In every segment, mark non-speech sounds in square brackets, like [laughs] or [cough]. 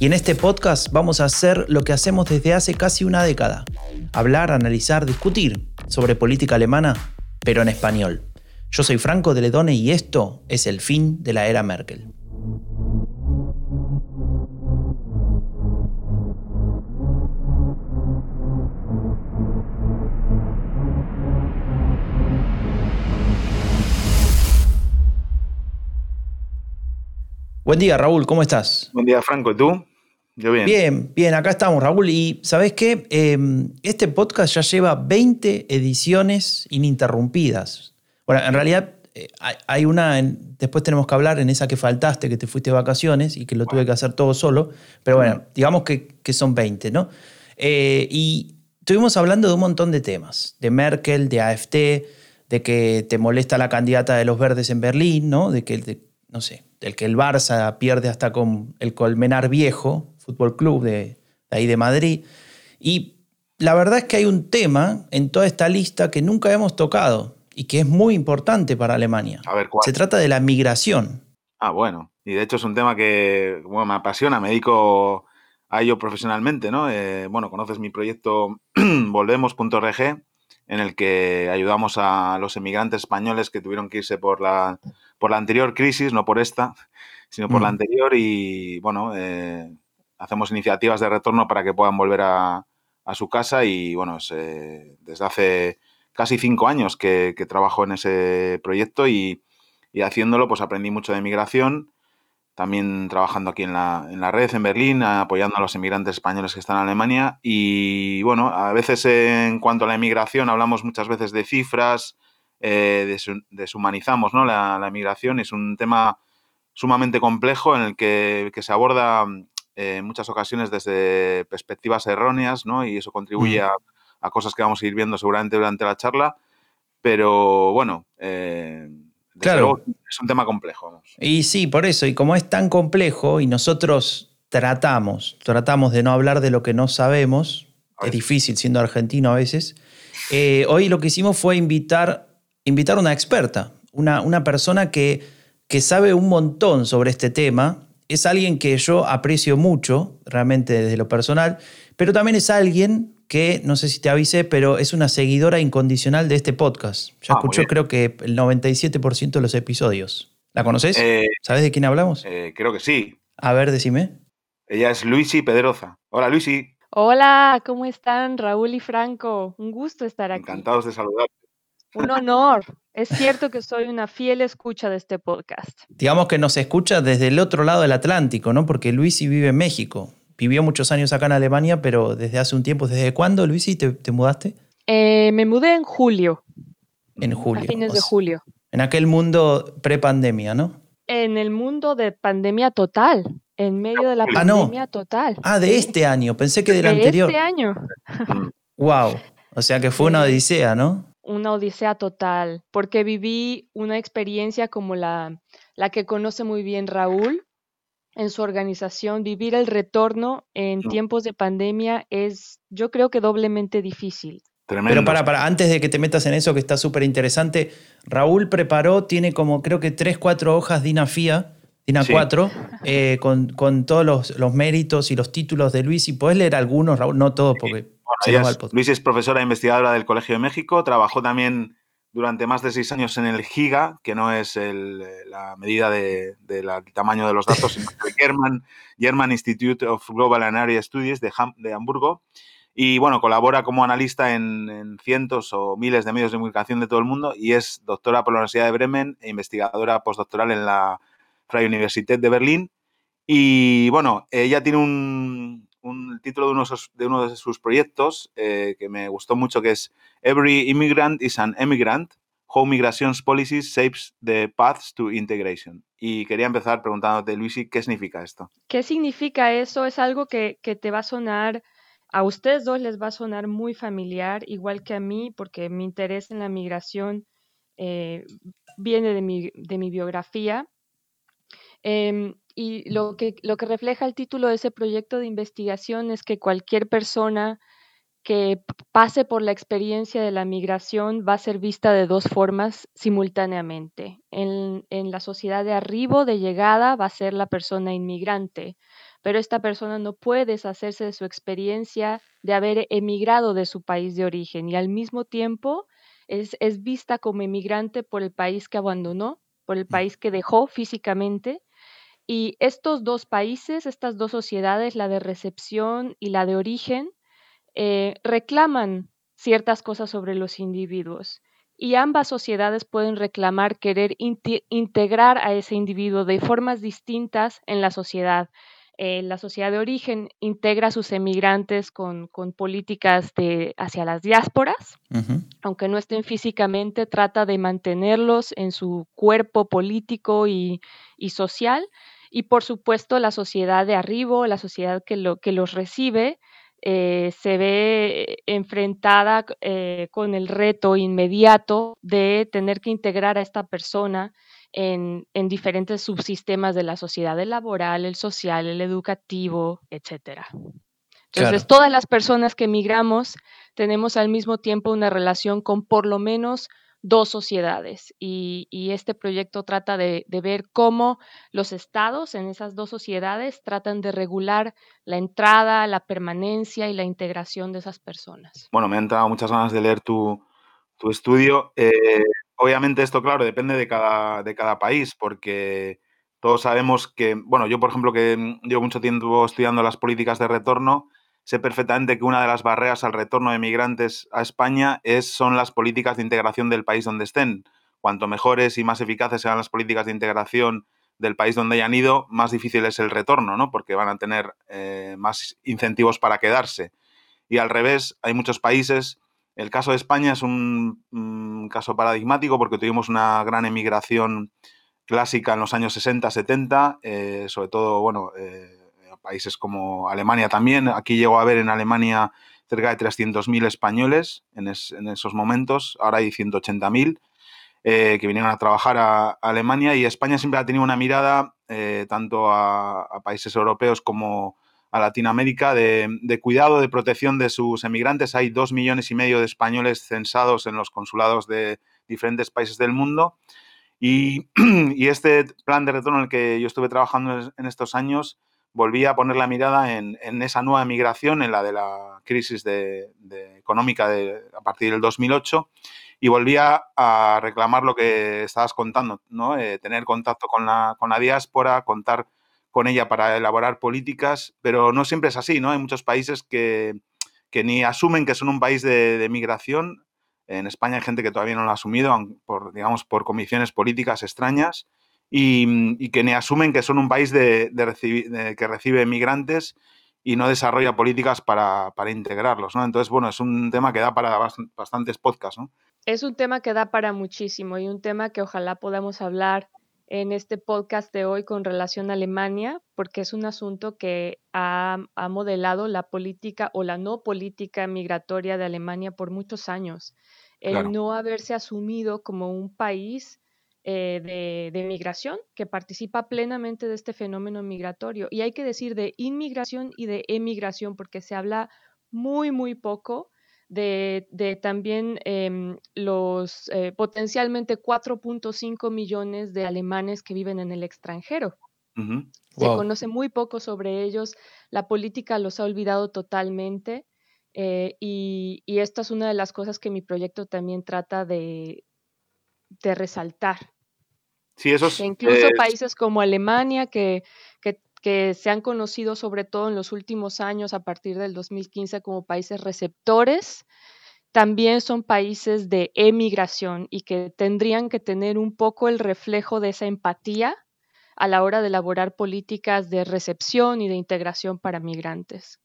Y en este podcast vamos a hacer lo que hacemos desde hace casi una década, hablar, analizar, discutir sobre política alemana, pero en español. Yo soy Franco de Ledone y esto es el fin de la era Merkel. Buen día, Raúl, ¿cómo estás? Buen día, Franco, ¿y tú? Bien. Bien, bien, acá estamos, Raúl. Y ¿sabes qué? Em, este podcast ya lleva 20 ediciones ininterrumpidas. Bueno, en realidad eh, hay una, después tenemos que hablar en esa que faltaste, que te fuiste de vacaciones y que lo tuve que hacer todo solo. Pero bueno, digamos que, son 20, ¿no? Eh, y estuvimos hablando de un montón de temas, de Merkel, de AFT, de que te molesta la candidata de los verdes en Berlín, ¿no? De que, no sé, el que el Barça pierde hasta con el Colmenar Viejo, Fútbol Club de, ahí de Madrid. Y la verdad es que hay un tema en toda esta lista que nunca hemos tocado y que es muy importante para Alemania. A ver, ¿cuál? Se trata de la migración. Ah, bueno. Y de hecho es un tema que me apasiona, me dedico a ello profesionalmente, ¿no? Eh, bueno, conoces mi proyecto [clears throat] volvemos.org, en el que ayudamos a los emigrantes españoles que tuvieron que irse por la por la anterior crisis, no por esta, sino por la mm. anterior y, bueno, eh, hacemos iniciativas de retorno para que puedan volver a, su casa y, bueno, eh, desde hace casi cinco años que, trabajo en ese proyecto y, haciéndolo pues aprendí mucho de migración, también trabajando aquí en la, en la red en Berlín, apoyando a los inmigrantes españoles que están en Alemania y, bueno, a veces en cuanto a la inmigración hablamos muchas veces de cifras, eh, deshumanizamos ¿no? la, la. Es un tema sumamente complejo en el que, se aborda en muchas ocasiones desde perspectivas erróneas ¿no? y eso contribuye mm. a, cosas que vamos a ir viendo seguramente durante la charla. Pero bueno, eh, claro. es un tema complejo. Y sí, por eso, y como es tan complejo y nosotros tratamos, tratamos de no hablar de lo que no sabemos, es difícil siendo argentino a veces, hoy lo que hicimos fue invitar invitar a una experta, una, una persona que, que sabe un montón sobre este tema. Es alguien que yo aprecio mucho, realmente desde lo personal, pero también es alguien que, no sé si te avisé, pero es una seguidora incondicional de este podcast. Ya ah, escuchó creo que el 97% de los episodios. ¿La conoces? Eh, ¿Sabes de quién hablamos? Eh, creo que sí. A ver, decime. Ella es Luisi Pedroza. Hola, Luisi. Hola, ¿cómo están Raúl y Franco? Un gusto estar aquí. Encantados de saludarte. Un honor. Es cierto que soy una fiel escucha de este podcast. Digamos que nos escucha desde el otro lado del Atlántico, ¿no? Porque Luisi vive en México. Vivió muchos años acá en Alemania, pero desde hace un tiempo. ¿Desde cuándo, Luisi, te, te mudaste? Eh, me mudé en julio. En julio. A fines de julio. En aquel mundo pre-pandemia, ¿no? En el mundo de pandemia total. En medio de la ah, pandemia total. Ah, de este año. Pensé que del de anterior. De este año. wow. O sea que fue una odisea, ¿no? Una odisea total, porque viví una experiencia como la, la que conoce muy bien Raúl en su organización. Vivir el retorno en tiempos de pandemia es, yo creo que doblemente difícil. Pero para, para, antes de que te metas en eso, que está súper interesante, Raúl preparó, tiene como creo que tres, cuatro hojas de INAFIA, DINA 4, eh, con, con, todos los, los, méritos y los títulos de Luis. ¿Y puedes leer algunos, Raúl? No todos, porque Luis es profesora e investigadora del Colegio de México, trabajó también durante más de seis años en el GIGA, que no es la medida del tamaño de los datos, sino [laughs] el German, German Institute of Global and Area Studies de, de Hamburgo. Y bueno, colabora como analista en, cientos o miles de medios de comunicación de todo el mundo y es doctora por la Universidad de Bremen e investigadora postdoctoral en la Freie Universität de Berlín. Y bueno, ella tiene un, un título de uno de, de, uno de sus proyectos eh, que me gustó mucho, que es Every Immigrant is an Emigrant, How Migrations Policies Shapes the Paths to Integration. Y quería empezar preguntándote, Luisi, ¿qué significa esto? ¿Qué significa eso? Es algo que, que te va a sonar A ustedes dos les va a sonar muy familiar, igual que a mí, porque mi interés en la migración eh, viene de mi, de mi biografía. Em, y lo que, lo que refleja el título de ese proyecto de investigación es que cualquier persona que pase por la experiencia de la migración va a ser vista de dos formas simultáneamente. En, en, la sociedad de arribo, de llegada, va a ser la persona inmigrante, pero esta persona no puede deshacerse de su experiencia de haber emigrado de su país de origen y al mismo tiempo es, es vista como emigrante por el país que abandonó, por el país que dejó físicamente. Y estos dos países, estas dos sociedades, la de recepción y la de origen, eh, reclaman ciertas cosas sobre los individuos y ambas sociedades pueden reclamar querer integrar a ese individuo de formas distintas en la sociedad. Eh, la sociedad de origen integra a sus emigrantes con, con políticas de, hacia las diásporas, aunque no estén físicamente, trata de mantenerlos en su cuerpo político y, y social. Y por supuesto, la sociedad de arribo, la sociedad que, lo, que los recibe, eh, se ve enfrentada eh, con el reto inmediato de tener que integrar a esta persona en, diferentes subsistemas de la sociedad, el laboral, el social, el educativo, etc. Entonces, todas las personas que emigramos tenemos al mismo tiempo una relación con por lo menos dos sociedades y, este proyecto trata de, ver cómo los estados en esas dos sociedades tratan de regular la entrada, la permanencia y la integración de esas personas. Bueno, me han entrado muchas ganas de leer tu, estudio. Eh, obviamente esto, claro, depende de cada, de cada país porque todos sabemos que, bueno, yo por ejemplo que llevo mucho tiempo estudiando las políticas de retorno, sé perfectamente que una de las barreras al retorno de migrantes a España es, son las políticas de integración del país donde estén. Cuanto mejores y más eficaces sean las políticas de integración del país donde hayan ido, más difícil es el retorno, ¿no? Porque van a tener eh, más incentivos para quedarse. Y al revés, hay muchos países. El caso de España es un, caso paradigmático porque tuvimos una gran emigración clásica en los años 60, 70, eh, sobre todo, bueno, eh, países como Alemania también. Aquí llegó a haber en Alemania cerca de 300.000 españoles en, esos momentos, ahora hay 180.000 eh, que vinieron a trabajar a, Alemania y España siempre ha tenido una mirada eh, tanto a, países europeos como a Latinoamérica de, cuidado, de protección de sus emigrantes. Hay dos millones y medio de españoles censados en los consulados de diferentes países del mundo. Y, [clears throat] y, este plan de retorno en el que yo estuve trabajando en estos años volví a poner la mirada en, esa nueva migración, en la de la crisis de, económica de, a partir del 2008, y volví a, reclamar lo que estabas contando, ¿no? Eh, tener contacto con la, con la diáspora, contar con ella para elaborar políticas, pero no siempre es así, ¿no? Hay muchos países que, que ni asumen que son un país de, migración. En España hay gente que todavía no lo ha asumido por, digamos, por comisiones políticas extrañas y, que ni asumen que son un país de, que recibe migrantes y no desarrolla políticas para, integrarlos, ¿no? Entonces, bueno, es un tema que da para bastantes podcasts, ¿no? Es un tema que da para muchísimo y un tema que ojalá podamos hablar en este podcast de hoy con relación a Alemania, porque es un asunto que ha, modelado la política o la no política migratoria de Alemania por muchos años. El no haberse asumido como un país eh, de, migración que participa plenamente de este fenómeno migratorio. Y hay que decir de inmigración y de emigración, porque se habla muy, muy poco de, también em, los eh, potencialmente 4.5 millones de alemanes que viven en el extranjero. Se conoce muy poco sobre ellos, la política los ha olvidado totalmente. Eh, y, y, esta es una de las cosas que mi proyecto también trata de, de resaltar, incluso países como Alemania, que, que, se han conocido sobre todo en los últimos años, a partir del 2015, como países receptores, también son países de emigración y que tendrían que tener un poco el reflejo de esa empatía a la hora de elaborar políticas de recepción y de integración para migrantes.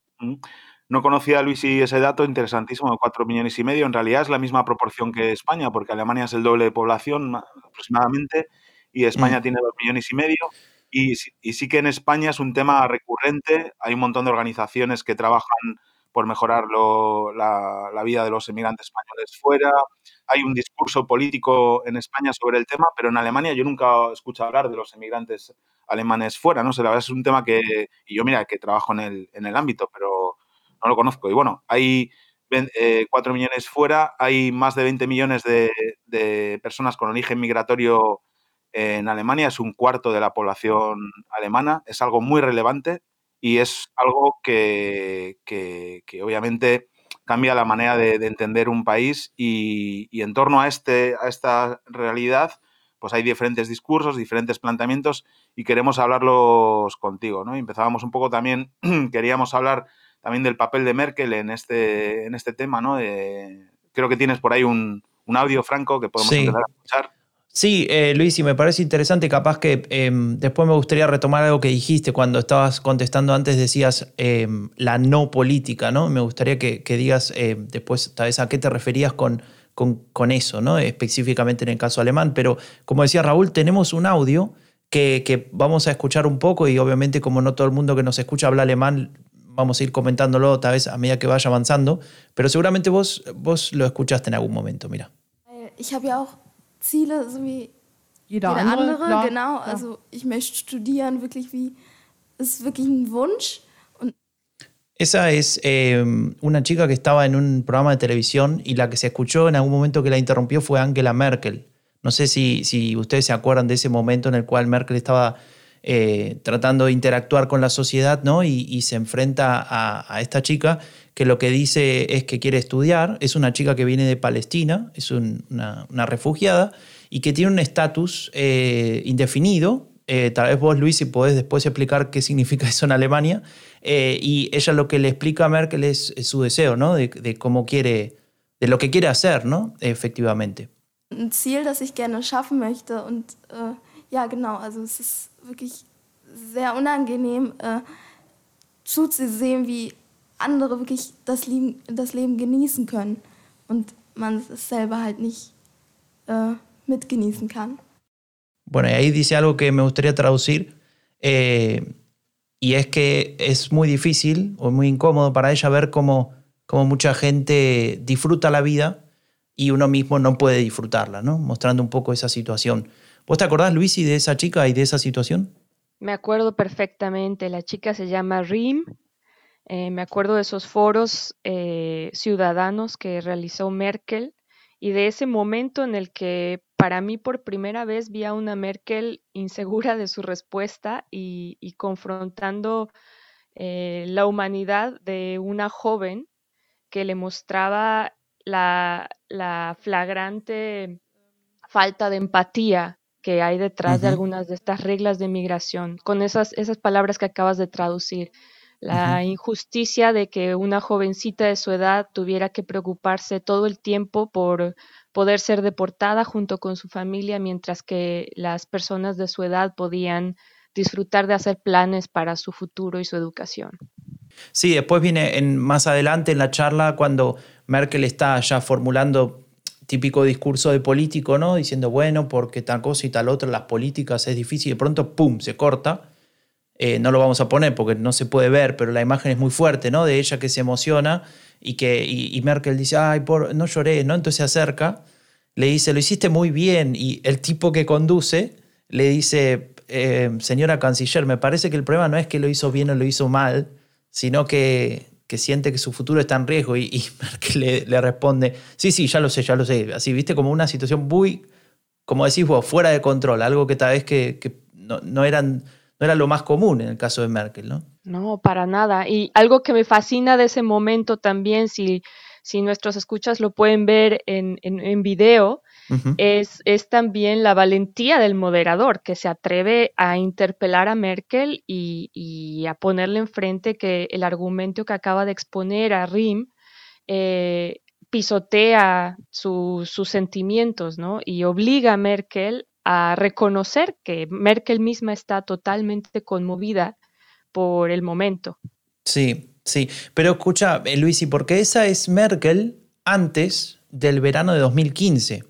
No conocía, Luis, y ese dato interesantísimo de 4 millones y medio. En realidad es la misma proporción que España, porque Alemania es el doble de población aproximadamente y España mm. tiene dos millones y medio. Y, sí que en España es un tema recurrente. Hay un montón de organizaciones que trabajan por mejorar la, la, vida de los emigrantes españoles fuera. Hay un discurso político en España sobre el tema, pero en Alemania yo nunca he escuchado hablar de los emigrantes alemanes fuera, ¿no? sé, la verdad es un tema que, y yo mira, que trabajo en el, en el ámbito, pero no lo conozco. Y bueno, hay 4 eh, millones fuera, hay más de 20 millones de, de personas con origen migratorio en Alemania, es un cuarto de la población alemana, es algo muy relevante y es algo que, obviamente cambia la manera de, entender un país y, en torno a, este, a esta realidad pues hay diferentes discursos, diferentes planteamientos y queremos hablarlos contigo. ¿no? empezábamos un poco también, [clears throat] queríamos hablar también del papel de Merkel en este, en este tema. ¿no? creo que tienes por ahí un, audio, Franco, que podemos empezar a escuchar. Sí, eh, Luis, y me parece interesante, capaz que em, después me gustaría retomar algo que dijiste cuando estabas contestando antes, decías em, la no política, ¿no? Me gustaría que, digas em, después tal vez a qué te referías con, con, eso, ¿no? Específicamente en el caso alemán, pero como decía Raúl, tenemos un audio que, vamos a escuchar un poco y obviamente como no todo el mundo que nos escucha habla alemán, vamos a ir comentándolo tal vez a medida que vaya avanzando, pero seguramente vos, vos lo escuchaste en algún momento, mira. Ja Ziele, so wie jeder, jeder andere. andere klar, genau, klar. also ich möchte studieren, wirklich wie, es wirklich ein Wunsch. Und Esa es eh, una chica que estaba en un programa de televisión y la que se escuchó en algún momento que la interrumpió fue Angela Merkel. No sé si, si ustedes se acuerdan de ese momento en el cual Merkel estaba eh, tratando de interactuar con la sociedad ¿no? y, y se enfrenta a, a, esta chica que lo que dice es que quiere estudiar, es una chica que viene de Palestina, es una, refugiada y que tiene un estatus eh, indefinido. Eh, tal vez vos, Luis, si podés después explicar qué significa [laughs] eso en Alemania. Eh, y ella lo que le explica a Merkel es, su deseo, ¿no? De, cómo quiere, de lo que quiere hacer, ¿no? Efectivamente. Un Ziel, das ich gerne schaffen möchte. Und äh, ja, genau, also es ist wirklich sehr unangenehm äh, zuzusehen, wie andere wirklich das Leben, das Leben genießen können und man es selber halt nicht äh, mitgenießen kann. Bueno, y ahí dice algo que me gustaría traducir, eh, y es que es muy difícil o muy incómodo para ella ver cómo, cómo mucha gente disfruta la vida y uno mismo no puede disfrutarla, ¿no? Mostrando un poco esa situación. ¿Vos te acordás, Luisi, de esa chica y de esa situación? Me acuerdo perfectamente. La chica se llama Rim eh, me acuerdo de esos foros eh, ciudadanos que realizó Merkel y de ese momento en el que para mí por primera vez vi a una Merkel insegura de su respuesta y, confrontando eh, la humanidad de una joven que le mostraba la, flagrante falta de empatía que hay detrás de algunas de estas reglas de migración, con esas, esas palabras que acabas de traducir la injusticia de que una jovencita de su edad tuviera que preocuparse todo el tiempo por poder ser deportada junto con su familia, mientras que las personas de su edad podían disfrutar de hacer planes para su futuro y su educación. Sí, después viene en, más adelante en la charla cuando Merkel está ya formulando típico discurso de político, ¿no? Diciendo, bueno, porque tal cosa y tal otra, las políticas es difícil, y de pronto, ¡pum!, se corta eh, no lo vamos a poner porque no se puede ver, pero la imagen es muy fuerte, ¿no? De ella que se emociona y que y, Merkel dice, ay, por, no lloré, ¿no? Entonces se acerca, le dice, lo hiciste muy bien, y el tipo que conduce le dice, eh, señora canciller, me parece que el problema no es que lo hizo bien o lo hizo mal, sino que, que siente que su futuro está en riesgo. Y, [laughs] Merkel le, responde, sí, sí, ya lo sé, ya lo sé. Así, viste, como una situación muy, como decís vos, fuera de control, algo que tal vez que, que no, no eran era lo más común en el caso de Merkel, ¿no? No, para nada. Y algo que me fascina de ese momento también, si, si nuestros escuchas lo pueden ver en, en, video, es, es, también la valentía del moderador que se atreve a interpelar a Merkel y, y a ponerle enfrente que el argumento que acaba de exponer a Rim eh, pisotea sus sentimientos, ¿no? Y obliga a Merkel a reconocer que Merkel misma está totalmente conmovida por el momento. Sí, sí. Pero escucha, eh, Luis, ¿y esa es Merkel antes del verano de 2015?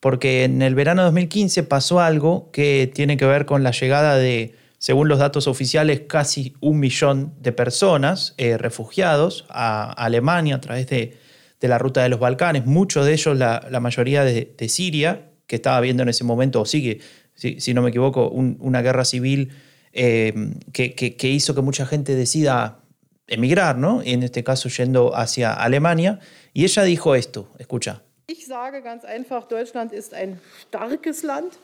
Porque en el verano de 2015 pasó algo que tiene que ver con la llegada de según los datos oficiales, casi un millón de personas eh, refugiados a Alemania a través de, la ruta de los Balcanes, muchos de ellos, la, mayoría de, Siria, que estaba viendo en ese momento, o sigue, si, no me equivoco, una guerra civil eh, que, hizo que mucha gente decida emigrar, ¿no? En este caso yendo hacia Alemania. Y ella dijo esto, escucha. Ich sage ganz einfach, Deutschland ist ein starkes Land.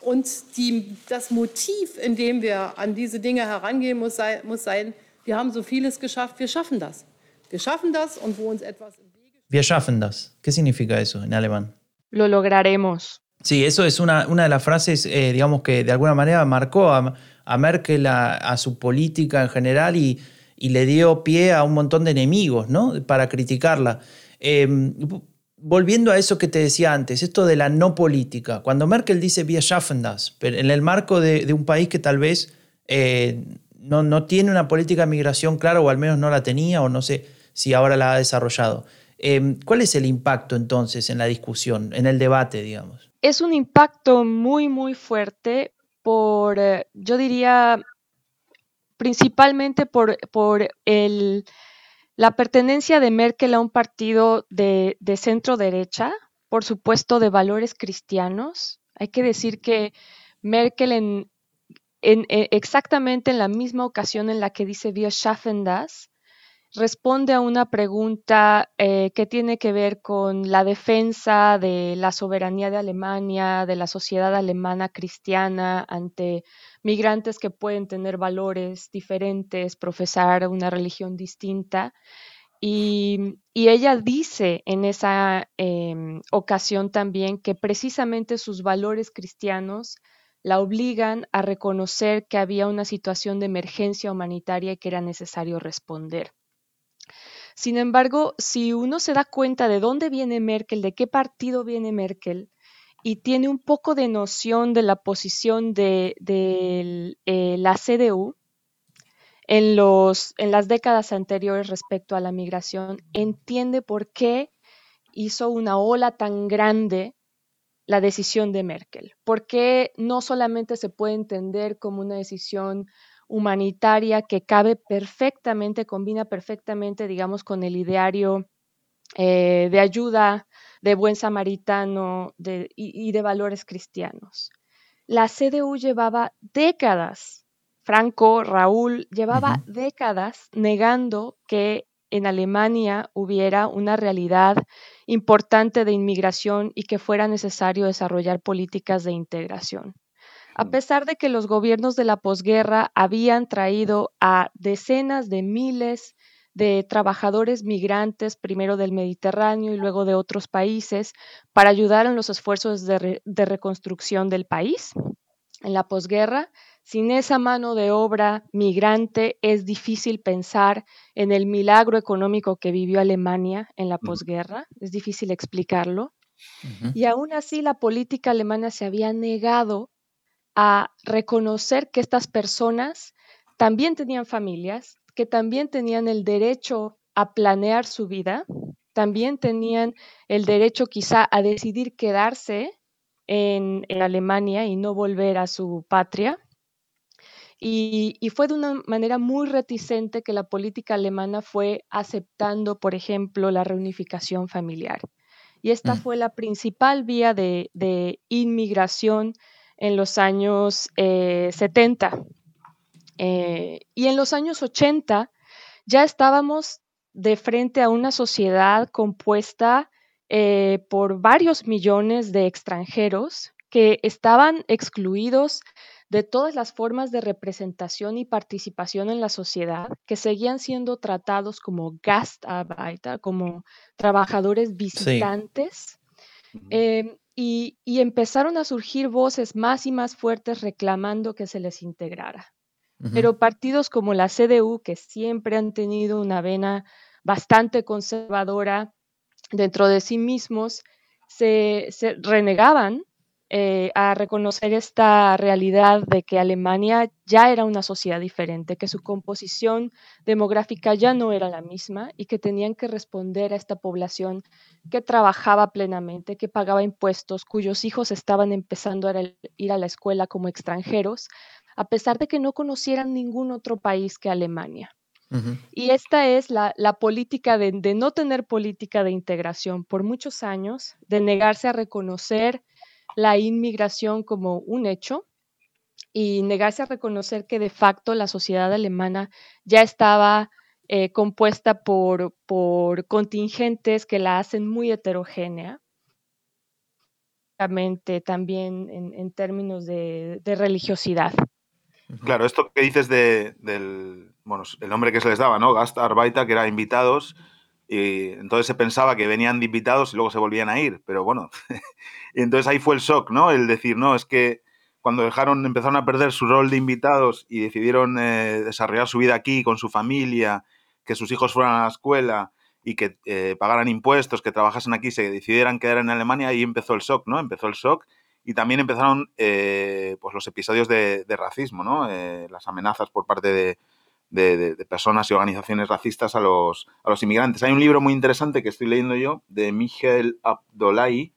Und die, das Motiv, in dem wir an diese Dinge herangehen, muss, sei, muss sein, wir haben so vieles geschafft, wir schaffen das. Wir schaffen das und wo uns etwas im Wege Wir schaffen das. ¿Qué significa eso en alemán? Lo lograremos. Sí, eso es una, una de las frases, eh, digamos, que de alguna manera marcó a, Merkel, a, su política en general y, y, le dio pie a un montón de enemigos, ¿no? Para criticarla. Eh, volviendo a eso que te decía antes, esto de la no política, cuando Merkel dice Wir schaffen pero en el marco de, un país que tal vez eh, no, no, tiene una política de migración clara, o al menos no la tenía, o no sé si ahora la ha desarrollado. Em, ¿Cuál es el impacto entonces en la discusión, en el debate, digamos? Es un impacto muy, muy fuerte por, eh, yo diría, principalmente por, la pertenencia de Merkel a un partido de, centro derecha, por supuesto de valores cristianos. Hay que decir que Merkel en, e, exactamente en la misma ocasión en la que dice Wir schaffen das, responde a una pregunta eh, que tiene que ver con la defensa de la soberanía de Alemania, de la sociedad alemana cristiana ante migrantes que pueden tener valores diferentes, profesar una religión distinta. Y, ella dice en esa em, ocasión también que precisamente sus valores cristianos la obligan a reconocer que había una situación de emergencia humanitaria y que era necesario responder. Sin embargo, si uno se da cuenta de dónde viene Merkel, de qué partido viene Merkel, y tiene un poco de noción de la posición de, eh, la CDU en, en las décadas anteriores respecto a la migración, entiende por qué hizo una ola tan grande la decisión de Merkel, por qué no solamente se puede entender como una decisión humanitaria que cabe perfectamente, combina perfectamente, digamos, con el ideario eh, de ayuda, de buen samaritano y, de valores cristianos. La CDU llevaba décadas, Franco, Raúl, llevaba décadas negando que en Alemania hubiera una realidad importante de inmigración y que fuera necesario desarrollar políticas de integración. A pesar de que los gobiernos de la posguerra habían traído a decenas de miles de trabajadores migrantes, primero del Mediterráneo y luego de otros países, para ayudar en los esfuerzos de, reconstrucción del país. En la posguerra, sin esa mano de obra migrante, es difícil pensar en el milagro económico que vivió Alemania en la posguerra, es difícil explicarlo. Y aún así la política alemana se había negado a reconocer que estas personas también tenían familias, que también tenían el derecho a planear su vida, también tenían el derecho quizá a decidir quedarse en, Alemania y no volver a su patria. Y, fue de una manera muy reticente que la política alemana fue aceptando, por ejemplo, la reunificación familiar. Y esta mm. fue la principal vía de, inmigración en los años 70. Eh, eh, y en los años 80 ya estábamos de frente a una sociedad compuesta eh, por varios millones de extranjeros que estaban excluidos de todas las formas de representación y participación en la sociedad, que seguían siendo tratados como Gastarbeiter, como trabajadores visitantes. Y, empezaron a surgir voces más y más fuertes reclamando que se les integrara. Pero partidos como la CDU, que siempre han tenido una vena bastante conservadora dentro de sí mismos, se, renegaban eh, a reconocer esta realidad de que Alemania ya era una sociedad diferente, que su composición demográfica ya no era la misma y que tenían que responder a esta población que trabajaba plenamente, que pagaba impuestos, cuyos hijos estaban empezando a ir a la escuela como extranjeros, a pesar de que no conocieran ningún otro país que Alemania. Y esta es la, política de, no tener política de integración por muchos años, de negarse a reconocer la inmigración como un hecho y negarse a reconocer que de facto la sociedad alemana ya estaba eh, compuesta por, por contingentes que la hacen muy heterogénea también en, términos de, religiosidad. Claro, esto que dices de, del, bueno, el nombre que se les daba, ¿no? Gastarbeiter, que eran invitados, y entonces se pensaba que venían de invitados y luego se volvían a ir, pero bueno, y [laughs] entonces ahí fue el shock, ¿no? El decir, no, es que cuando dejaron, empezaron a perder su rol de invitados y decidieron eh, desarrollar su vida aquí con su familia, que sus hijos fueran a la escuela, y que eh, pagaran impuestos, que trabajasen aquí, se decidieran quedar en Alemania, ahí empezó el shock, ¿no? Empezó el shock y también empezaron eh, pues los episodios de, racismo, ¿no? Eh, las amenazas por parte de, personas y organizaciones racistas a los, a los inmigrantes. Hay un libro muy interesante que estoy leyendo yo de Michel Abdollahi,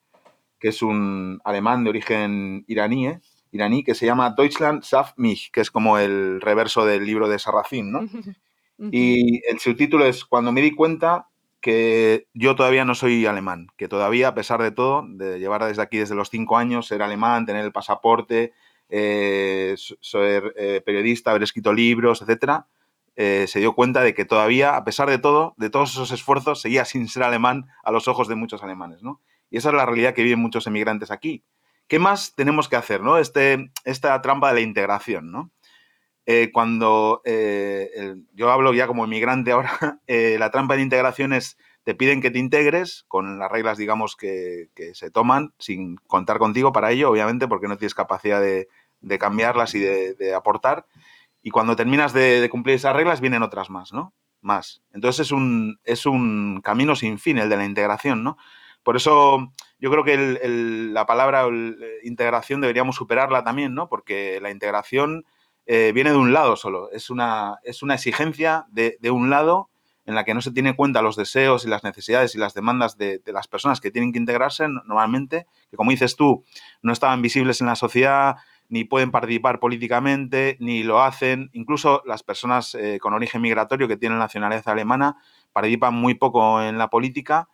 que es un alemán de origen iraní, iraní que se llama Deutschland Saf mich, que es como el reverso del libro de Sarracín, ¿no? [laughs] Y el subtítulo es Cuando me di cuenta que yo todavía no soy alemán, que todavía, a pesar de todo, de llevar desde aquí desde los cinco años, ser alemán, tener el pasaporte, eh, ser eh, periodista, haber escrito libros, etcétera, eh, se dio cuenta de que todavía, a pesar de todo, de todos esos esfuerzos, seguía sin ser alemán a los ojos de muchos alemanes, ¿no? Y esa es la realidad que viven muchos emigrantes aquí. ¿Qué más tenemos que hacer, no? Este, esta trampa de la integración, ¿no? Eh, cuando eh, yo hablo ya como inmigrante ahora, [laughs] la trampa de integración es, te piden que te integres con las reglas, digamos, que, se toman, sin contar contigo para ello, obviamente, porque no tienes capacidad de, cambiarlas y de, aportar. Y cuando terminas de, cumplir esas reglas, vienen otras más, ¿no? Más. Entonces es un, es un camino sin fin el de la integración, ¿no? Por eso yo creo que la palabra integración deberíamos superarla también, ¿no? Porque la integración eh, viene de un lado solo. Es una, es una exigencia de, un lado en la que no se tiene cuenta los deseos y las necesidades y las demandas de, las personas que tienen que integrarse normalmente, que como dices tú, no estaban visibles en la sociedad, ni pueden participar políticamente, ni lo hacen. Incluso las personas eh, con origen migratorio que tienen nacionalidad alemana participan muy poco en la política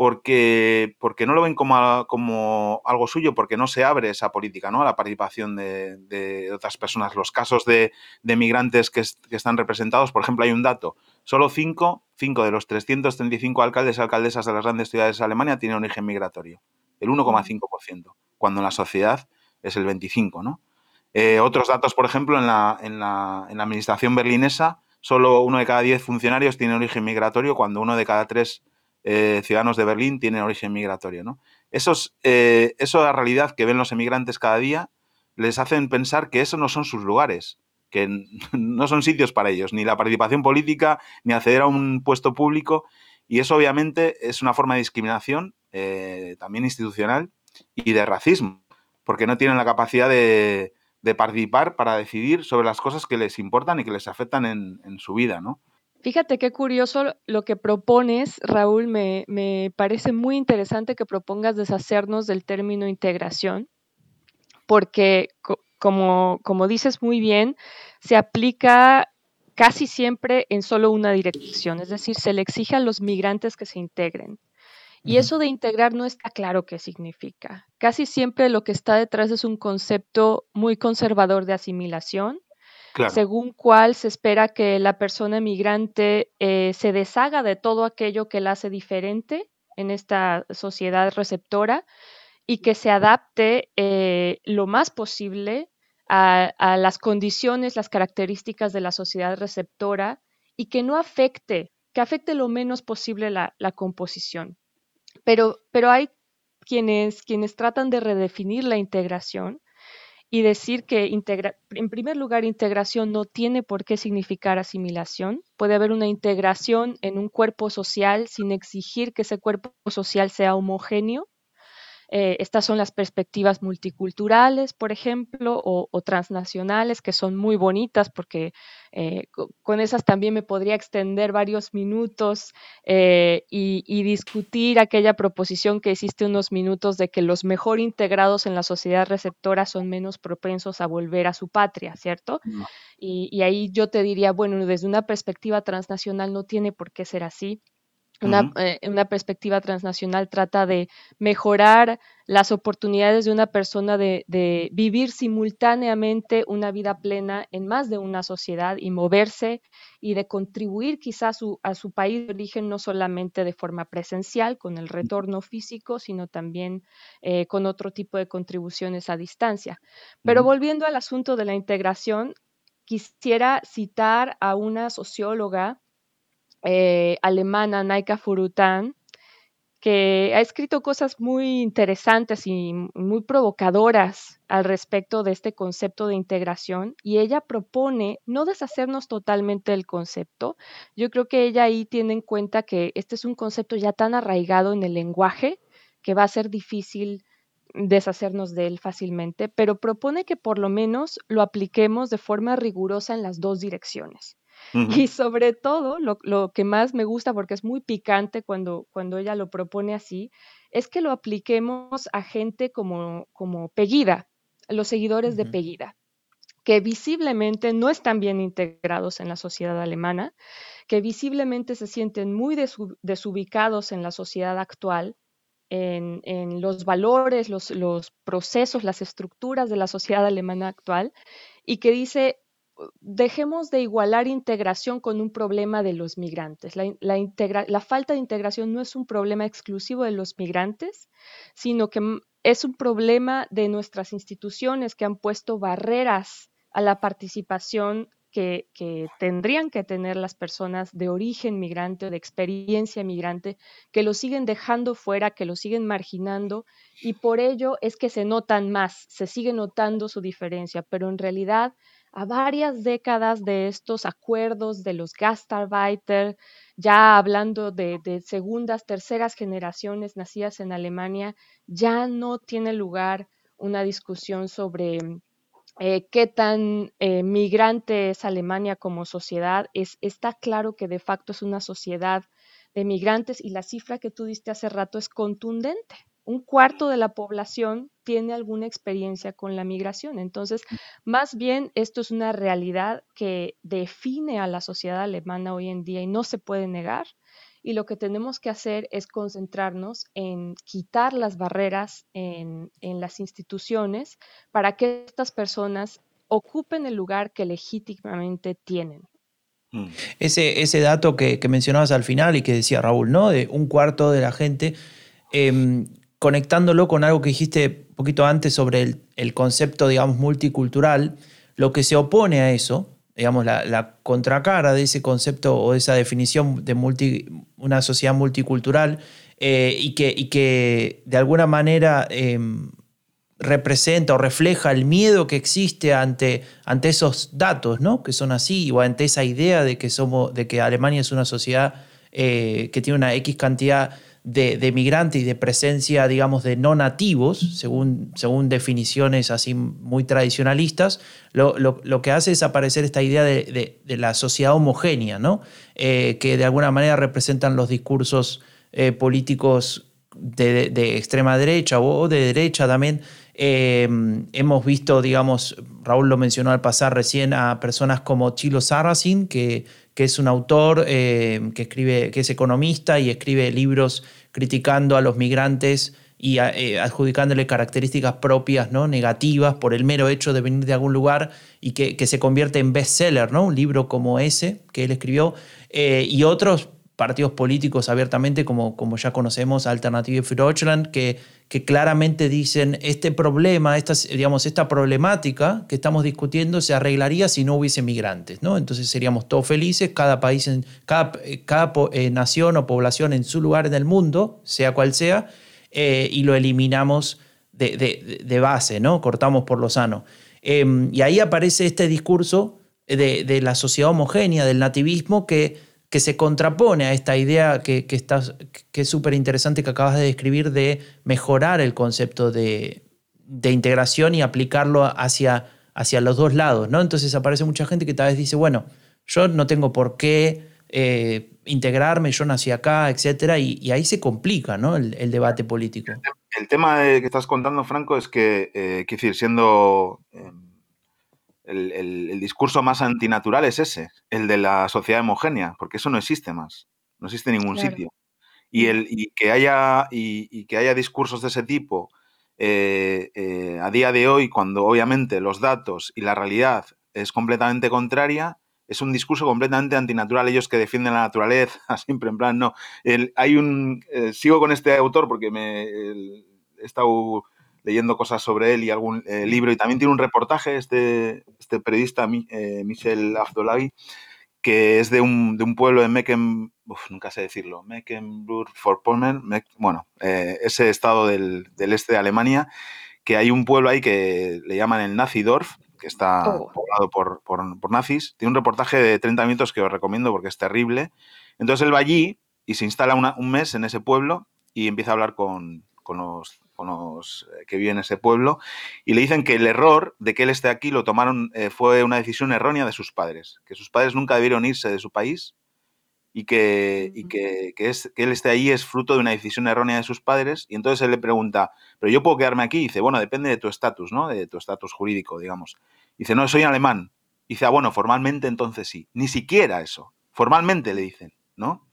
porque, porque no lo ven como, como, algo suyo, porque no se abre esa política, ¿no? A la participación de, otras personas. Los casos de, migrantes que, están representados, por ejemplo, hay un dato. Solo 5 cinco, de los 335 alcaldes y alcaldesas de las grandes ciudades de Alemania tienen origen migratorio. El 1,5%, cuando en la sociedad es el 25%, ¿no? Eh, otros datos, por ejemplo, en la, en, la, en la administración berlinesa, solo uno de cada diez funcionarios tiene origen migratorio, cuando uno de cada tres eh, ciudadanos de Berlín tienen origen migratorio. ¿no? Esos, eh, eso la realidad que ven los emigrantes cada día les hacen pensar que esos no son sus lugares, que [laughs] no son sitios para ellos, ni la participación política, ni acceder a un puesto público. Y eso obviamente es una forma de discriminación, eh, también institucional, y de racismo, porque no tienen la capacidad de, participar para decidir sobre las cosas que les importan y que les afectan en, su vida, ¿no? Fíjate qué curioso lo que propones, Raúl. Me, me parece muy interesante que propongas deshacernos del término integración, porque como, como dices muy bien, se aplica casi siempre en solo una dirección, es decir, se le exige a los migrantes que se integren. Y eso de integrar no está claro qué significa. Casi siempre lo que está detrás es un concepto muy conservador de asimilación, según cual se espera que la persona migrante eh, se deshaga de todo aquello que la hace diferente en esta sociedad receptora y que se adapte eh, lo más posible a, las condiciones, las características de la sociedad receptora y que no afecte, que afecte lo menos posible la, composición. Pero, pero hay quienes, quienes tratan de redefinir la integración y decir que en primer lugar integración no tiene por qué significar asimilación. Puede haber una integración en un cuerpo social sin exigir que ese cuerpo social sea homogéneo. Eh, estas son las perspectivas multiculturales, por ejemplo, o, transnacionales, que son muy bonitas porque eh, con esas también me podría extender varios minutos eh, y, discutir aquella proposición que hiciste unos minutos de que los mejor integrados en la sociedad receptora son menos propensos a volver a su patria, ¿cierto? Y, y ahí yo te diría, bueno, desde una perspectiva transnacional no tiene por qué ser así eh, una, perspectiva transnacional trata de mejorar las oportunidades de una persona de, vivir simultáneamente una vida plena en más de una sociedad y moverse y de contribuir quizás a su, país de origen no solamente de forma presencial con el retorno físico, sino también eh, con otro tipo de contribuciones a distancia. Pero volviendo al asunto de la integración, quisiera citar a una socióloga eh, alemana Naika Furutan, que ha escrito cosas muy interesantes y muy provocadoras al respecto de este concepto de integración y ella propone no deshacernos totalmente del concepto. Yo creo que ella ahí tiene en cuenta que este es un concepto ya tan arraigado en el lenguaje que va a ser difícil deshacernos de él fácilmente, pero propone que por lo menos lo apliquemos de forma rigurosa en las dos direcciones. Y sobre todo, lo, que más me gusta, porque es muy picante cuando, cuando ella lo propone así, es que lo apliquemos a gente como, como Pegida, los seguidores de Pegida, que visiblemente no están bien integrados en la sociedad alemana, que visiblemente se sienten muy desubicados en la sociedad actual, en, los valores, los, los, procesos, las estructuras de la sociedad alemana actual, y que dice, dejemos de igualar integración con un problema de los migrantes. La, falta de integración no es un problema exclusivo de los migrantes, sino que es un problema de nuestras instituciones que han puesto barreras a la participación que, tendrían que tener las personas de origen migrante o de experiencia migrante, que lo siguen dejando fuera, que lo siguen marginando, y por ello es que se notan más, se sigue notando su diferencia, pero en realidad a varias décadas de estos acuerdos de los Gastarbeiter, ya hablando de, segundas, terceras generaciones nacidas en Alemania, ya no tiene lugar una discusión sobre eh, qué tan eh, migrante es Alemania como sociedad. Es, está claro que de facto es una sociedad de migrantes y la cifra que tú diste hace rato es contundente un cuarto de la población tiene alguna experiencia con la migración. Entonces, más bien esto es una realidad que define a la sociedad alemana hoy en día y no se puede negar. Y lo que tenemos que hacer es concentrarnos en quitar las barreras en, las instituciones para que estas personas ocupen el lugar que legítimamente tienen. Mm. Ese, ese dato que, mencionabas al final y que decía Raúl, ¿no? De un cuarto de la gente. Em, conectándolo con algo que dijiste poquito antes sobre el, concepto, digamos, multicultural, lo que se opone a eso, digamos, la, contracara de ese concepto o esa definición de multi, una sociedad multicultural eh, y, que, y, que, de alguna manera em, representa o refleja el miedo que existe ante, ante esos datos, ¿no? Que son así, o ante esa idea de que, somos, de que Alemania es una sociedad eh, que tiene una X cantidad de, de migrantes y de presencia, digamos, de no nativos, según, según definiciones así muy tradicionalistas, lo, que hace es aparecer esta idea de, la sociedad homogénea, ¿no? Eh, que de alguna manera representan los discursos eh, políticos de, extrema derecha o de derecha también. Eh, hemos visto, digamos, Raúl lo mencionó al pasar recién, a personas como Chilo Sarracin, que que es un autor eh, que, escribe, que es economista y escribe libros criticando a los migrantes y eh, adjudicándole características propias, ¿no? negativas, por el mero hecho de venir de algún lugar y que, se convierte en bestseller, ¿no? un libro como ese que él escribió, eh, y otros partidos políticos abiertamente, como, como ya conocemos, Alternative für Deutschland, que, que claramente dicen este problema, esta, digamos, esta problemática que estamos discutiendo se arreglaría si no hubiese migrantes. ¿no? Entonces seríamos todos felices, cada país, en, cada, cada eh, nación o población en su lugar en el mundo, sea cual sea, eh, y lo eliminamos de, de, base, ¿no? cortamos por lo sano. Em, y ahí aparece este discurso de, de la sociedad homogénea, del nativismo, que que se contrapone a esta idea que, que, que es súper interesante que acabas de describir de mejorar el concepto de, de integración y aplicarlo hacia, hacia los dos lados, ¿no? Entonces aparece mucha gente que tal vez dice, bueno, yo no tengo por qué eh, integrarme, yo nací acá, etcétera, y, ahí se complica, ¿no? El, debate político. El, tema que estás contando, Franco, es que, eh, decir, siendo em, el, discurso más antinatural es ese, el de la sociedad homogénea, porque eso no existe más, no existe en ningún sitio. Y, el, y, que haya, y, que haya discursos de ese tipo eh, eh, a día de hoy, cuando obviamente los datos y la realidad es completamente contraria, es un discurso completamente antinatural. Ellos que defienden la naturaleza, [laughs] siempre en plan, no. hay un. Eh, sigo con este autor porque me he estado leyendo cosas sobre él y algún libro, y también tiene un reportaje, este, este periodista Michel Afdolavi, que es de un, de un pueblo de Mecken, nunca sé decirlo, Mecklenburg-Vorpommern, bueno, eh, ese estado del, del, este de Alemania, que hay un pueblo ahí que le llaman el Nazidorf, que está oh. poblado por, por, por, nazis. Tiene un reportaje de 30 minutos que os recomiendo porque es terrible. Entonces él va allí y se instala un mes en ese pueblo y empieza a hablar con, con los los eh, que viven en ese pueblo, y le dicen que el error de que él esté aquí lo tomaron, eh, fue una decisión errónea de sus padres, que sus padres nunca debieron irse de su país y que, que, es, que él esté ahí es fruto de una decisión errónea de sus padres, y entonces él le pregunta, pero yo puedo quedarme aquí, y dice, bueno, depende de tu estatus, ¿no? De tu estatus jurídico, digamos. Y dice, no, soy alemán. Y dice, ah, bueno, formalmente entonces sí. Ni siquiera eso. Formalmente le dicen, ¿no?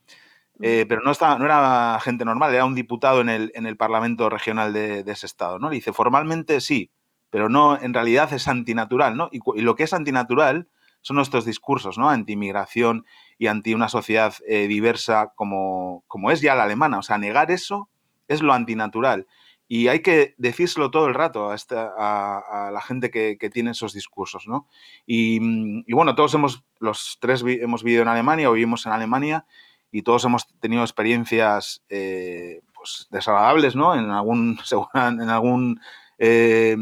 Eh, pero no, estaba, no era gente normal, era un diputado en el, en el Parlamento Regional de, ese estado, ¿no? dice, formalmente sí, pero no, en realidad es antinatural, ¿no? Y, lo que es antinatural son nuestros discursos, ¿no? Anti-inmigración y anti una sociedad eh, diversa como, como es ya la alemana. O sea, negar eso es lo antinatural. Y hay que decírselo todo el rato a, la gente que, tiene esos discursos, ¿no? Y, y, bueno, todos hemos, los tres hemos vivido en Alemania o vivimos en Alemania y todos hemos tenido experiencias eh, pues, desagradables, ¿no? En algún, [laughs] en algún eh,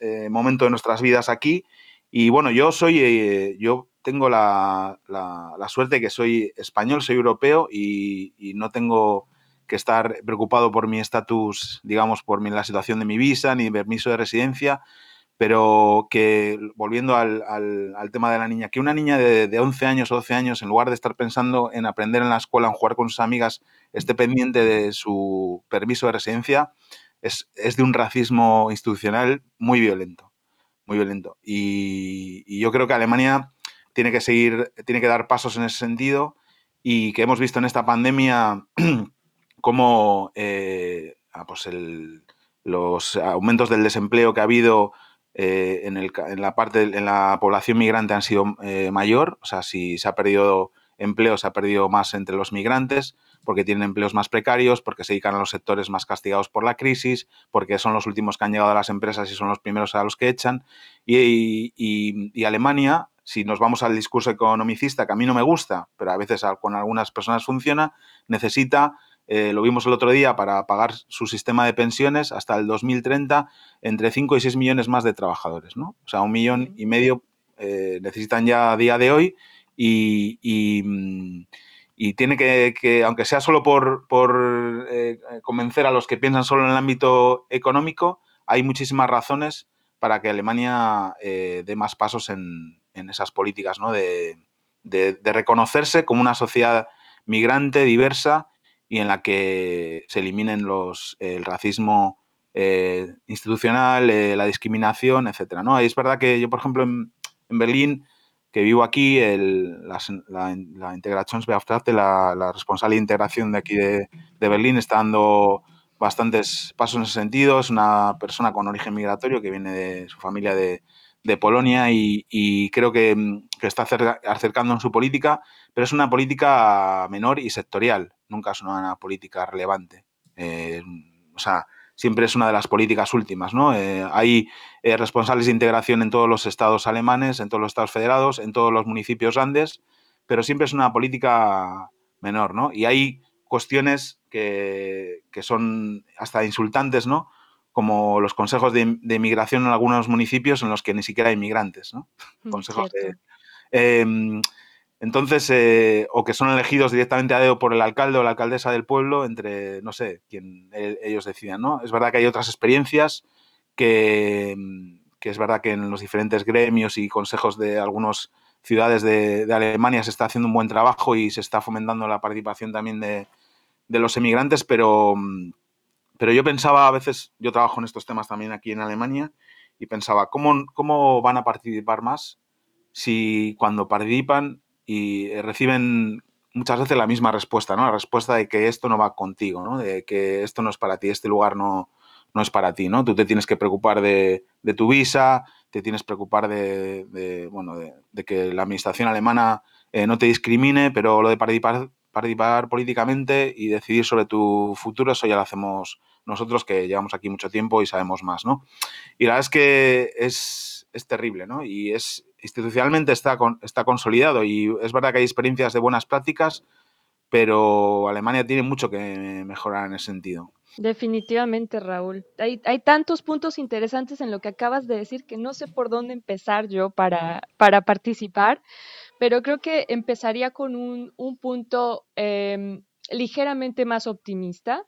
eh, momento de nuestras vidas aquí. Y bueno, yo soy, yo tengo la, la, suerte que soy español, soy europeo y, no tengo que estar preocupado por mi estatus, digamos, por mi, la situación de mi visa ni permiso de residencia, pero que, volviendo al, tema de la niña, que una niña de, 11 años o 12 años, en lugar de estar pensando en aprender en la escuela, en jugar con sus amigas, esté pendiente de su permiso de residencia, es, de un racismo institucional muy violento, muy violento. Y, yo creo que Alemania tiene que seguir, tiene que dar pasos en ese sentido y que hemos visto en esta pandemia [clears throat] cómo eh, ah, pues los aumentos del desempleo que ha habido eh, en, el, en, la parte en la población migrante han sido eh, mayor, o sea, si se ha perdido empleo, se ha perdido más entre los migrantes, porque tienen empleos más precarios, porque se dedican a los sectores más castigados por la crisis, porque son los últimos que han llegado a las empresas y son los primeros a los que echan. Y, y Alemania, si nos vamos al discurso economicista, que a mí no me gusta, pero a veces con algunas personas funciona, necesita eh, lo vimos el otro día, para pagar su sistema de pensiones hasta el 2030 entre 5 y 6 millones más de trabajadores, ¿no? O sea, un millón y medio eh, necesitan ya a día de hoy y, mm, tiene que, aunque sea solo por, eh, convencer a los que piensan solo en el ámbito económico, hay muchísimas razones para que Alemania dé más pasos en, esas políticas, ¿no? de reconocerse como una sociedad migrante, diversa y en la que se eliminen los, el racismo eh, institucional, eh, la discriminación, etcétera. ¿no? Y es verdad que yo, por ejemplo, en, Berlín, que vivo aquí, el, la, la, la Integrationsbeauftragte, la, la responsable de integración de aquí de, de, Berlín, está dando bastantes pasos en ese sentido. Es una persona con origen migratorio que viene de su familia de, de Polonia y, y creo que, que, está acercando en su política, pero es una política menor y sectorial nunca es una política relevante. Eh, o sea, siempre es una de las políticas últimas, ¿no? Eh, hay eh, responsables de integración en todos los estados alemanes, en todos los estados federados, en todos los municipios grandes, pero siempre es una política menor, ¿no? Y hay cuestiones que, son hasta insultantes, ¿no? Como los consejos de, de, inmigración en algunos municipios en los que ni siquiera hay inmigrantes, ¿no? Mm, consejos de... Entonces, eh, o que son elegidos directamente a dedo por el alcalde o la alcaldesa del pueblo, entre, no sé, quien e, ellos decidan, ¿no? Es verdad que hay otras experiencias que, que, es verdad que en los diferentes gremios y consejos de algunas ciudades de, Alemania se está haciendo un buen trabajo y se está fomentando la participación también de, de los emigrantes, pero, pero yo pensaba a veces, yo trabajo en estos temas también aquí en Alemania, y pensaba, ¿cómo, cómo van a participar más si cuando participan y eh, reciben muchas veces la misma respuesta, ¿no? La respuesta de que esto no va contigo, ¿no? De que esto no es para ti, este lugar no, no es para ti, ¿no? Tú te tienes que preocupar de, tu visa, te tienes que preocupar de, bueno, de, que la administración alemana eh, no te discrimine, pero lo de participar, participar políticamente y decidir sobre tu futuro, eso ya lo hacemos nosotros que llevamos aquí mucho tiempo y sabemos más, ¿no? Y la verdad es que es, es terrible, ¿no? Y es, institucionalmente está, está consolidado y es verdad que hay experiencias de buenas prácticas, pero Alemania tiene mucho que mejorar en ese sentido. Definitivamente, Raúl. Hay, hay, tantos puntos interesantes en lo que acabas de decir que no sé por dónde empezar yo para, para participar, pero creo que empezaría con un, un punto em, ligeramente más optimista.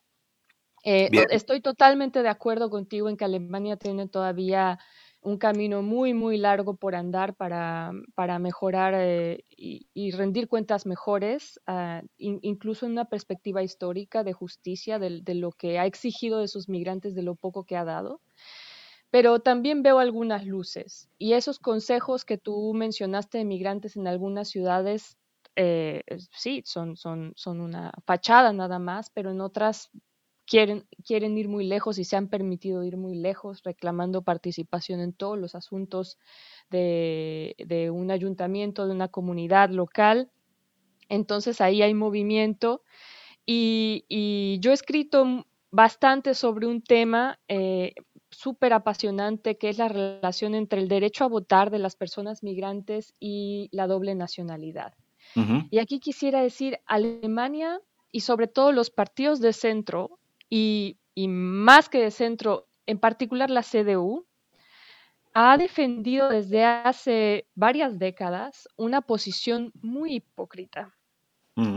Eh, estoy totalmente de acuerdo contigo en que Alemania tiene todavía un camino muy, muy largo por andar para, para mejorar eh, y, rendir cuentas mejores, ah, incluso en una perspectiva histórica de justicia, de, lo que ha exigido de sus migrantes, de lo poco que ha dado. Pero también veo algunas luces y esos consejos que tú mencionaste de migrantes en algunas ciudades, eh, sí, son, son, son una fachada nada más, pero en otras quieren, quieren ir muy lejos y se han permitido ir muy lejos, reclamando participación en todos los asuntos de, un ayuntamiento, de una comunidad local. Entonces ahí hay movimiento y, yo he escrito bastante sobre un tema eh, súper apasionante que es la relación entre el derecho a votar de las personas migrantes y la doble nacionalidad. Y aquí quisiera decir, Alemania y sobre todo los partidos de centro y, más que de centro, en particular la CDU, ha defendido desde hace varias décadas una posición muy hipócrita,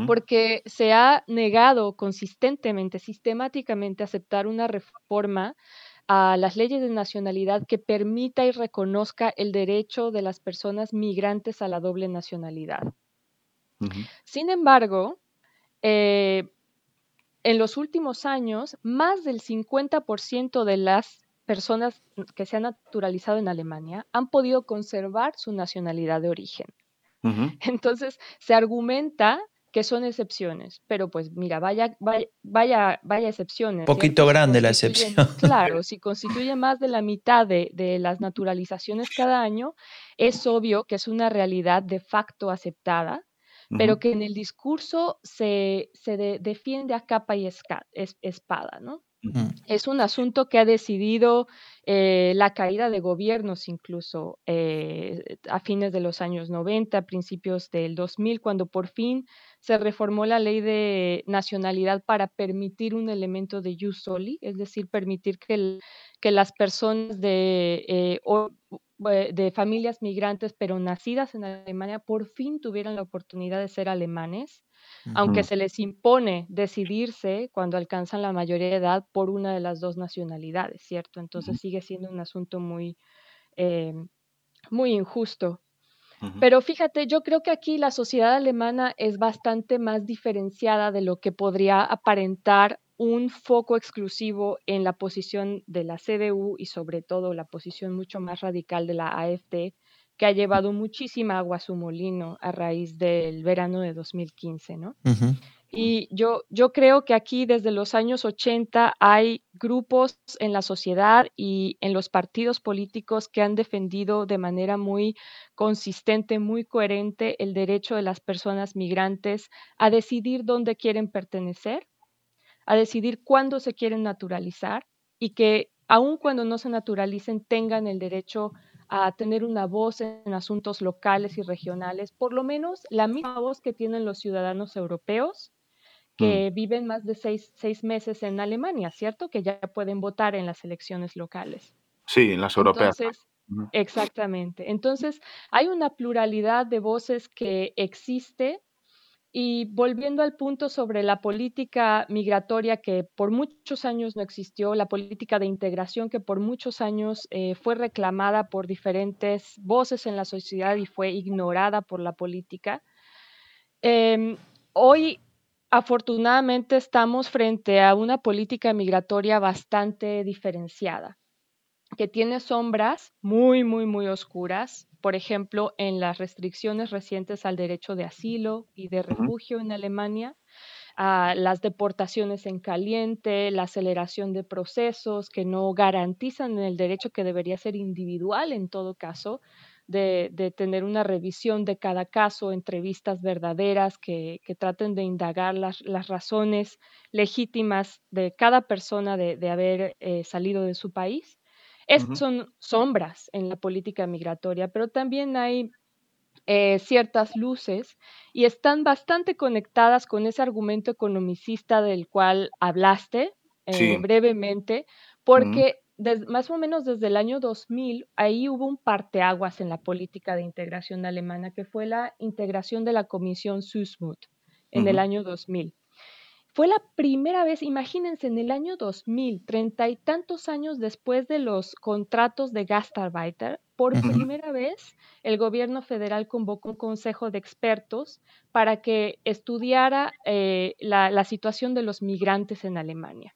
porque se ha negado consistentemente, sistemáticamente, aceptar una reforma a las leyes de nacionalidad que permita y reconozca el derecho de las personas migrantes a la doble nacionalidad. Sin embargo, eh, en los últimos años, más del 50% de las personas que se han naturalizado en Alemania han podido conservar su nacionalidad de origen. [laughs] Entonces, se argumenta que son excepciones, pero pues mira, vaya, vaya, vaya, vaya excepciones. Poquito grande la excepción. [laughs] Claro, si constituye más de la mitad de, de, las naturalizaciones cada año, es obvio que es una realidad de facto aceptada pero que en el discurso se, defiende a capa y espada, ¿no? Es un asunto que ha decidido eh, la caída de gobiernos incluso eh, a fines de los años 90, principios del 2000, cuando por fin se reformó la ley de nacionalidad para permitir un elemento de jus soli, es decir, permitir que, que las personas de eh, de familias migrantes, pero nacidas en Alemania, por fin tuvieron la oportunidad de ser alemanes, aunque se les impone decidirse cuando alcanzan la mayoría de edad por una de las dos nacionalidades, ¿cierto? Entonces sigue siendo un asunto muy, eh, muy injusto. Pero fíjate, yo creo que aquí la sociedad alemana es bastante más diferenciada de lo que podría aparentar un foco exclusivo en la posición de la CDU y sobre todo la posición mucho más radical de la AFD, que ha llevado muchísima agua a su molino a raíz del verano de 2015, ¿no? Y yo, yo creo que aquí desde los años 80 hay grupos en la sociedad y en los partidos políticos que han defendido de manera muy consistente, muy coherente el derecho de las personas migrantes a decidir dónde quieren pertenecer a decidir cuándo se quieren naturalizar y que aun cuando no se naturalicen tengan el derecho a tener una voz en asuntos locales y regionales, por lo menos la misma voz que tienen los ciudadanos europeos que mm. viven más de seis, meses en Alemania, ¿cierto? Que ya pueden votar en las elecciones locales. Sí, en las europeas. Entonces, Exactamente. Entonces, hay una pluralidad de voces que existe y volviendo al punto sobre la política migratoria que por muchos años no existió, la política de integración que por muchos años eh, fue reclamada por diferentes voces en la sociedad y fue ignorada por la política, em, hoy afortunadamente estamos frente a una política migratoria bastante diferenciada que tiene sombras muy, muy, muy oscuras, por ejemplo, en las restricciones recientes al derecho de asilo y de refugio en Alemania, a las deportaciones en caliente, la aceleración de procesos que no garantizan el derecho que debería ser individual en todo caso, de, tener una revisión de cada caso, entrevistas verdaderas que, traten de indagar las, razones legítimas de cada persona de, haber eh, salido de su país. Estas son sombras en la política migratoria, pero también hay eh, ciertas luces y están bastante conectadas con ese argumento economicista del cual hablaste eh, brevemente, porque más o menos desde el año 2000 ahí hubo un parteaguas en la política de integración alemana, que fue la integración de la Comisión Süßmuth en el año 2000. Fue la primera vez, imagínense, en el año 2000, treinta y tantos años después de los contratos de Gastarbeiter, por primera vez el gobierno federal convocó un consejo de expertos para que estudiara eh, la, situación de los migrantes en Alemania.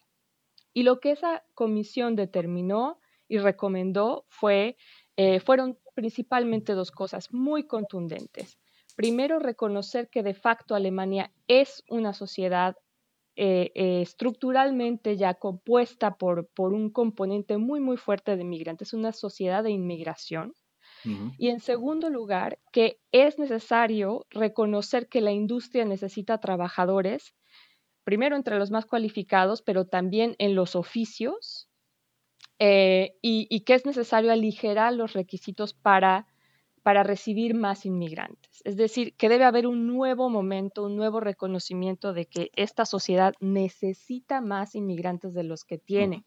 Y lo que esa comisión determinó y recomendó fue, eh, fueron principalmente dos cosas muy contundentes. Primero, reconocer que de facto Alemania es una sociedad eh, eh, estructuralmente ya compuesta por, por, un componente muy, muy fuerte de migrantes, una sociedad de inmigración. Y en segundo lugar, que es necesario reconocer que la industria necesita trabajadores, primero entre los más cualificados, pero también en los oficios, eh, y, y, que es necesario aligerar los requisitos para para recibir más inmigrantes. Es decir, que debe haber un nuevo momento, un nuevo reconocimiento de que esta sociedad necesita más inmigrantes de los que tiene.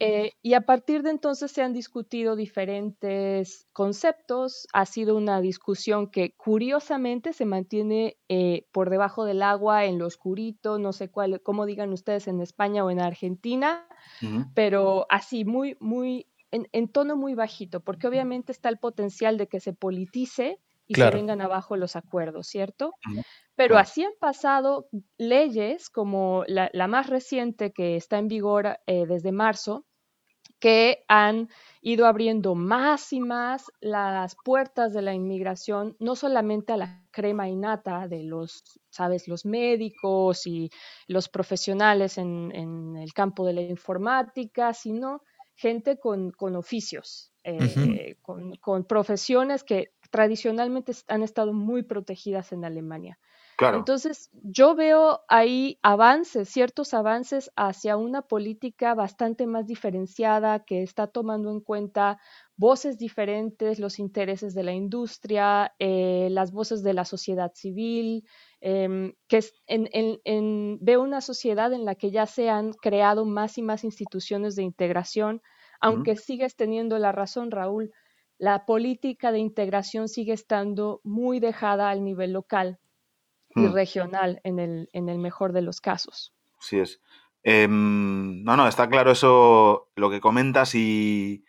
Eh, y a partir de entonces se han discutido diferentes conceptos. Ha sido una discusión que curiosamente se mantiene eh, por debajo del agua, en lo oscurito, no sé cuál, cómo digan ustedes en España o en Argentina, pero así muy, muy en, tono muy bajito, porque obviamente está el potencial de que se politice y se vengan abajo los acuerdos, ¿cierto? Pero así han pasado leyes como la, más reciente que está en vigor eh, desde marzo, que han ido abriendo más y más las puertas de la inmigración, no solamente a la crema innata de los, sabes, los médicos y los profesionales en, en el campo de la informática, sino gente con, oficios, eh, con, profesiones que tradicionalmente han estado muy protegidas en Alemania. Entonces, yo veo ahí avances, ciertos avances hacia una política bastante más diferenciada que está tomando en cuenta voces diferentes, los intereses de la industria, eh, las voces de la sociedad civil, em, que veo una sociedad en la que ya se han creado más y más instituciones de integración, aunque sigues teniendo la razón, Raúl, la política de integración sigue estando muy dejada al nivel local y mm. regional en el, en el mejor de los casos. Sí es. Em, no, no, está claro eso, lo que comentas y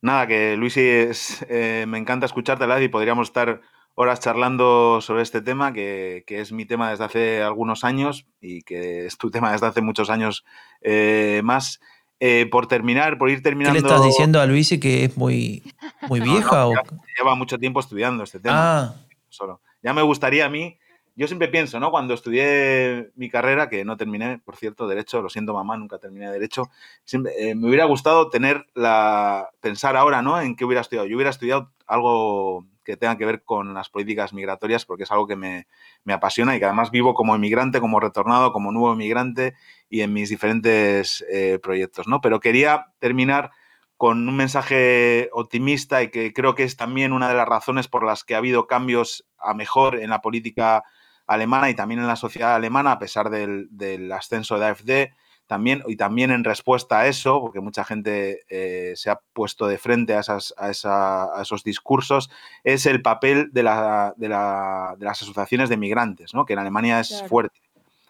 nada, que Luis, es, eh, me encanta escucharte, y podríamos estar horas charlando sobre este tema, que, es mi tema desde hace algunos años y que es tu tema desde hace muchos años eh, más. Eh, por terminar, por ir terminando. ¿Qué le estás diciendo a Luis que es muy, muy [laughs] vieja? o... Lleva mucho tiempo estudiando este tema. Ah. Solo. Ya me gustaría a mí yo siempre pienso, ¿no? Cuando estudié mi carrera, que no terminé, por cierto, Derecho, lo siento mamá, nunca terminé Derecho, eh, me hubiera gustado tener la... pensar ahora, ¿no? En qué hubiera estudiado. Yo hubiera estudiado algo que tenga que ver con las políticas migratorias, porque es algo que me, apasiona y que además vivo como inmigrante, como retornado, como nuevo inmigrante y en mis diferentes eh, proyectos, ¿no? Pero quería terminar con un mensaje optimista y que creo que es también una de las razones por las que ha habido cambios a mejor en la política alemana y también en la sociedad alemana, a pesar del, ascenso de AfD, también, y también en respuesta a eso, porque mucha gente eh, se ha puesto de frente a, esas, a, esos discursos, es el papel de, la, de, la, de, las asociaciones de migrantes, ¿no? que en Alemania es fuerte.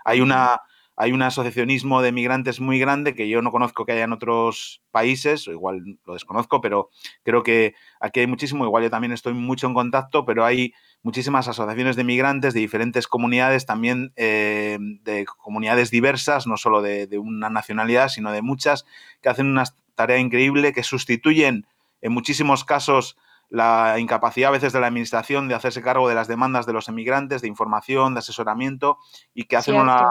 Hay una, hay un asociacionismo de migrantes muy grande que yo no conozco que haya en otros países, o igual lo desconozco, pero creo que aquí hay muchísimo, igual yo también estoy mucho en contacto, pero hay muchísimas asociaciones de migrantes de diferentes comunidades, también eh, de comunidades diversas, no solo de, de, una nacionalidad, sino de muchas, que hacen una tarea increíble, que sustituyen en muchísimos casos la incapacidad a veces de la administración de hacerse cargo de las demandas de los emigrantes, de información, de asesoramiento y que hacen una,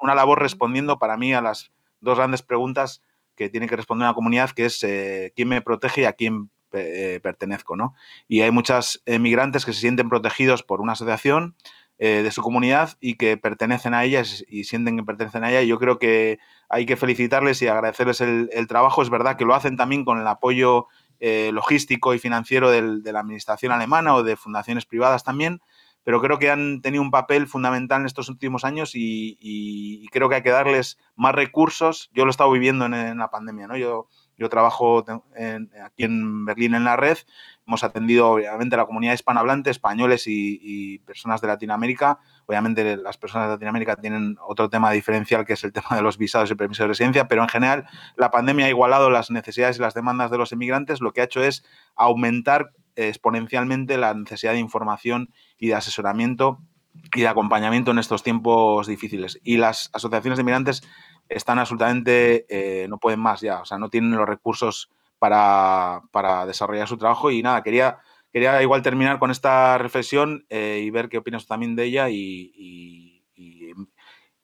una, labor respondiendo para mí a las dos grandes preguntas que tiene que responder una comunidad, que es eh, quién me protege y a quién eh, pertenezco. ¿no? Y hay muchos emigrantes que se sienten protegidos por una asociación eh, de su comunidad y que pertenecen a ella y sienten que pertenecen a ella. Y yo creo que hay que felicitarles y agradecerles el, trabajo. Es verdad que lo hacen también con el apoyo eh, logístico y financiero de la administración alemana o de fundaciones privadas también, pero creo que han tenido un papel fundamental en estos últimos años y, creo que hay que darles más recursos. Yo lo he estado viviendo en, la pandemia, ¿no? Yo, yo trabajo aquí en Berlín en la red, hemos atendido obviamente a la comunidad hispanohablante, españoles y personas de Latinoamérica, Obviamente las personas de Latinoamérica tienen otro tema diferencial que es el tema de los visados y permisos de residencia, pero en general la pandemia ha igualado las necesidades y las demandas de los inmigrantes, lo que ha hecho es aumentar exponencialmente la necesidad de información y de asesoramiento y de acompañamiento en estos tiempos difíciles. Y las asociaciones de inmigrantes están absolutamente, eh, no pueden más ya, o sea, no tienen los recursos para, para desarrollar su trabajo y nada, quería quería igual terminar con esta reflexión eh, y ver qué opinas también de ella y,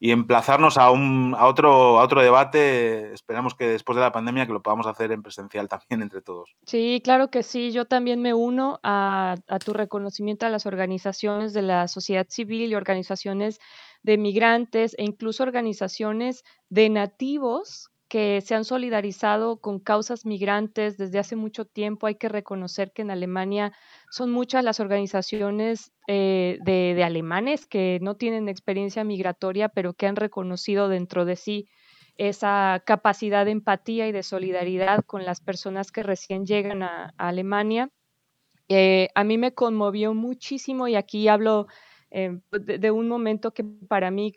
emplazarnos a, un, a, otro, a otro debate. Esperamos que después de la pandemia que lo podamos hacer en presencial también entre todos. Sí, claro que sí. Yo también me uno a, a tu reconocimiento a las organizaciones de la sociedad civil y organizaciones de migrantes e incluso organizaciones de nativos que se han solidarizado con causas migrantes desde hace mucho tiempo. Hay que reconocer que en Alemania son muchas las organizaciones eh, de, alemanes que no tienen experiencia migratoria, pero que han reconocido dentro de sí esa capacidad de empatía y de solidaridad con las personas que recién llegan a, Alemania. Eh, a mí me conmovió muchísimo y aquí hablo eh, de, un momento que para mí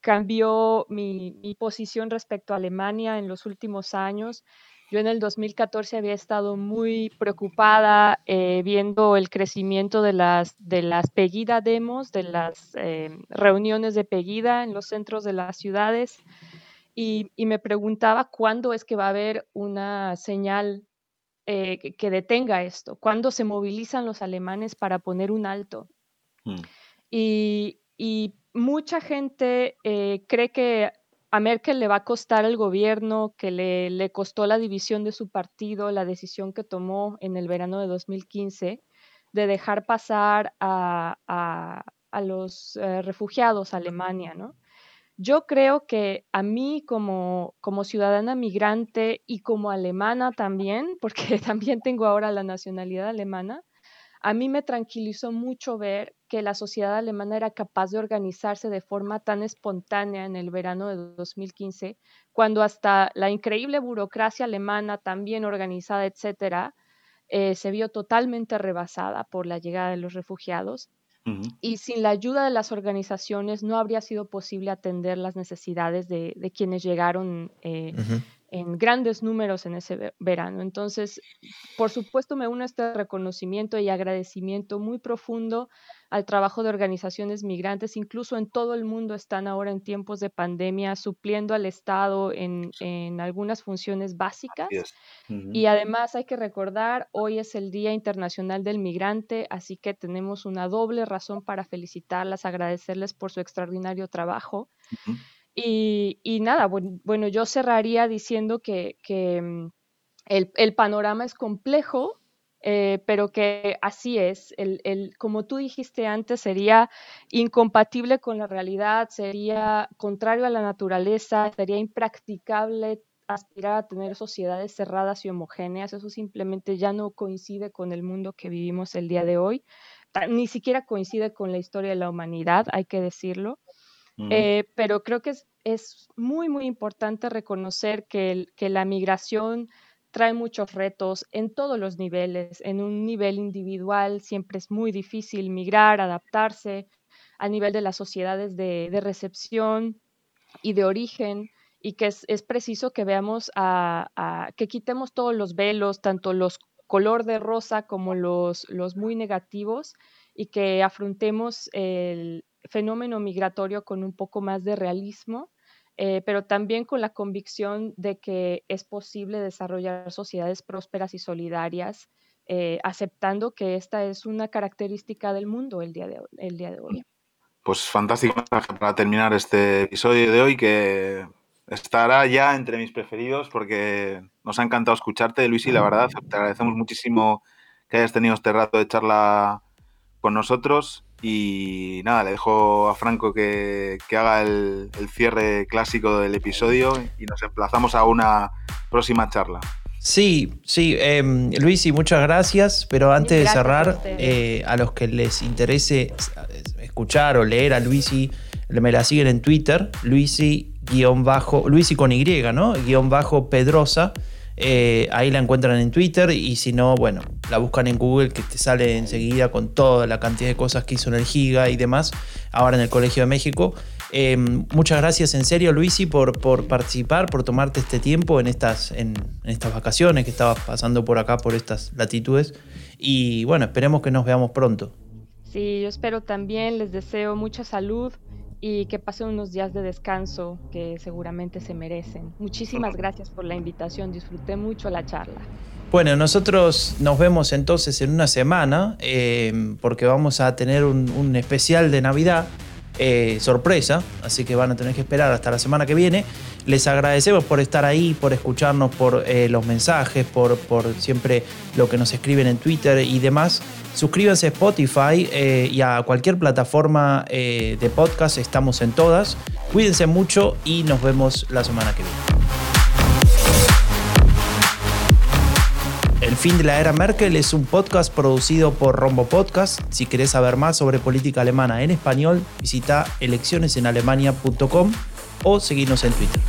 cambió mi, posición respecto a Alemania en los últimos años. Yo en el 2014 había estado muy preocupada eh, viendo el crecimiento de las, de las Pegida demos, de las eh, reuniones de Pegida en los centros de las ciudades y, me preguntaba cuándo es que va a haber una señal eh, que, detenga esto, cuándo se movilizan los alemanes para poner un alto. Mm. Y, y mucha gente eh, cree que a Merkel le va a costar el gobierno, que le, le, costó la división de su partido, la decisión que tomó en el verano de 2015 de dejar pasar a, a, los eh, refugiados a Alemania, ¿no? Yo creo que a mí como, como ciudadana migrante y como alemana también, porque [laughs] también tengo ahora la nacionalidad alemana, a mí me tranquilizó mucho ver que la sociedad alemana era capaz de organizarse de forma tan espontánea en el verano de 2015, cuando hasta la increíble burocracia alemana, tan bien organizada, etcétera, eh, se vio totalmente rebasada por la llegada de los refugiados. Y sin la ayuda de las organizaciones no habría sido posible atender las necesidades de, quienes llegaron eh, en grandes números en ese verano. Entonces, por supuesto, me uno a este reconocimiento y agradecimiento muy profundo al trabajo de organizaciones migrantes, incluso en todo el mundo están ahora en tiempos de pandemia supliendo al Estado en, algunas funciones básicas. Y además hay que recordar, hoy es el Día Internacional del Migrante, así que tenemos una doble razón para felicitarlas, agradecerles por su extraordinario trabajo. Y, nada, bueno, yo cerraría diciendo que, mm, el, panorama es complejo, eh, pero que así es. El, como tú dijiste antes, sería incompatible con la realidad, sería contrario a la naturaleza, sería impracticable aspirar a tener sociedades cerradas y homogéneas. Eso simplemente ya no coincide con el mundo que vivimos el día de hoy. Ni siquiera coincide con la historia de la humanidad, hay que decirlo. Eh, pero creo que es, es, muy, muy importante reconocer que, que la migración trae muchos retos en todos los niveles. En un nivel individual siempre es muy difícil migrar, adaptarse. A nivel de las sociedades de, de recepción y de origen, y que es, es preciso que veamos, a, a, que quitemos todos los velos, tanto los color de rosa como los, los muy negativos, y que afrontemos el fenómeno migratorio con un poco más de realismo, eh, pero también con la convicción de que es posible desarrollar sociedades prósperas y solidarias, eh, aceptando que esta es una característica del mundo el día de, el día de hoy. Pues fantástico para terminar este episodio de hoy que estará ya entre mis preferidos porque nos ha encantado escucharte, Luis, y la verdad, te agradecemos muchísimo que hayas tenido este rato de charla con nosotros. Y nada, le dejo a Franco que, que haga el, el, cierre clásico del episodio y nos emplazamos a una próxima charla. Sí, sí, eh, Luis, y muchas gracias, pero antes Gracias de cerrar, a eh, a los que les interese escuchar o leer a Luisi, me la siguen en Twitter, Luisi guion bajo, Luisi con Y, ¿no? Guión bajo Pedrosa. Eh, ahí la encuentran en Twitter y si no, bueno, la buscan en Google que te sale enseguida con toda la cantidad de cosas que hizo en el Giga y demás, ahora en el Colegio de México. Eh, muchas gracias en serio, Luisi, por, participar, por tomarte este tiempo en estas, en estas vacaciones que estabas pasando por acá, por estas latitudes. Y bueno, esperemos que nos veamos pronto. Sí, yo espero también, les deseo mucha salud y que pasen unos días de descanso que seguramente se merecen. Muchísimas gracias por la invitación, disfruté mucho la charla. Bueno, nosotros nos vemos entonces en una semana eh, porque vamos a tener un, un especial de Navidad. Eh, sorpresa, así que van a tener que esperar hasta la semana que viene. Les agradecemos por estar ahí, por escucharnos, por eh, los mensajes, por, por, siempre lo que nos escriben en Twitter y demás. Suscríbanse a Spotify eh, y a cualquier plataforma de podcast, estamos en todas. Cuídense mucho y nos vemos la semana que viene. Fin de la era Merkel es un podcast producido por Rombo Podcast. Si querés saber más sobre política alemana en español, visita eleccionesenalemania.com o seguirnos en Twitter.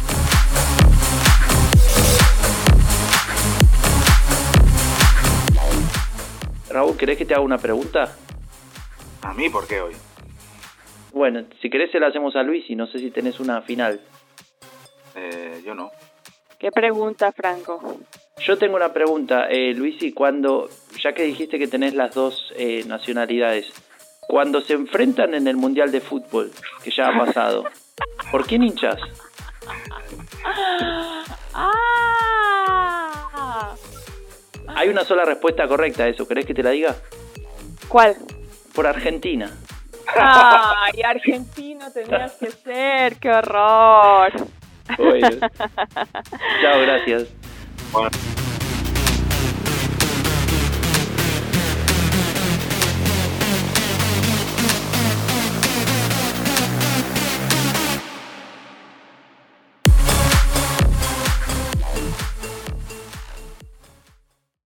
Raúl, ¿querés que te haga una pregunta? ¿A mí por qué hoy? Bueno, si querés se la hacemos a Luis y no sé si tenés una final. Eh, yo no. ¿Qué pregunta, Franco? Yo tengo una pregunta, eh, Luis, y cuando, ya que dijiste que tenés las dos eh, nacionalidades, cuando se enfrentan en el Mundial de Fútbol, que ya ha pasado, [laughs] ¿por quién hinchas? ¡Ah! Hay una sola respuesta correcta a eso, ¿querés que te la diga? ¿Cuál? Por Argentina. ¡Ay, argentino tenías que [laughs] ser! ¡Qué horror! Chao, gracias.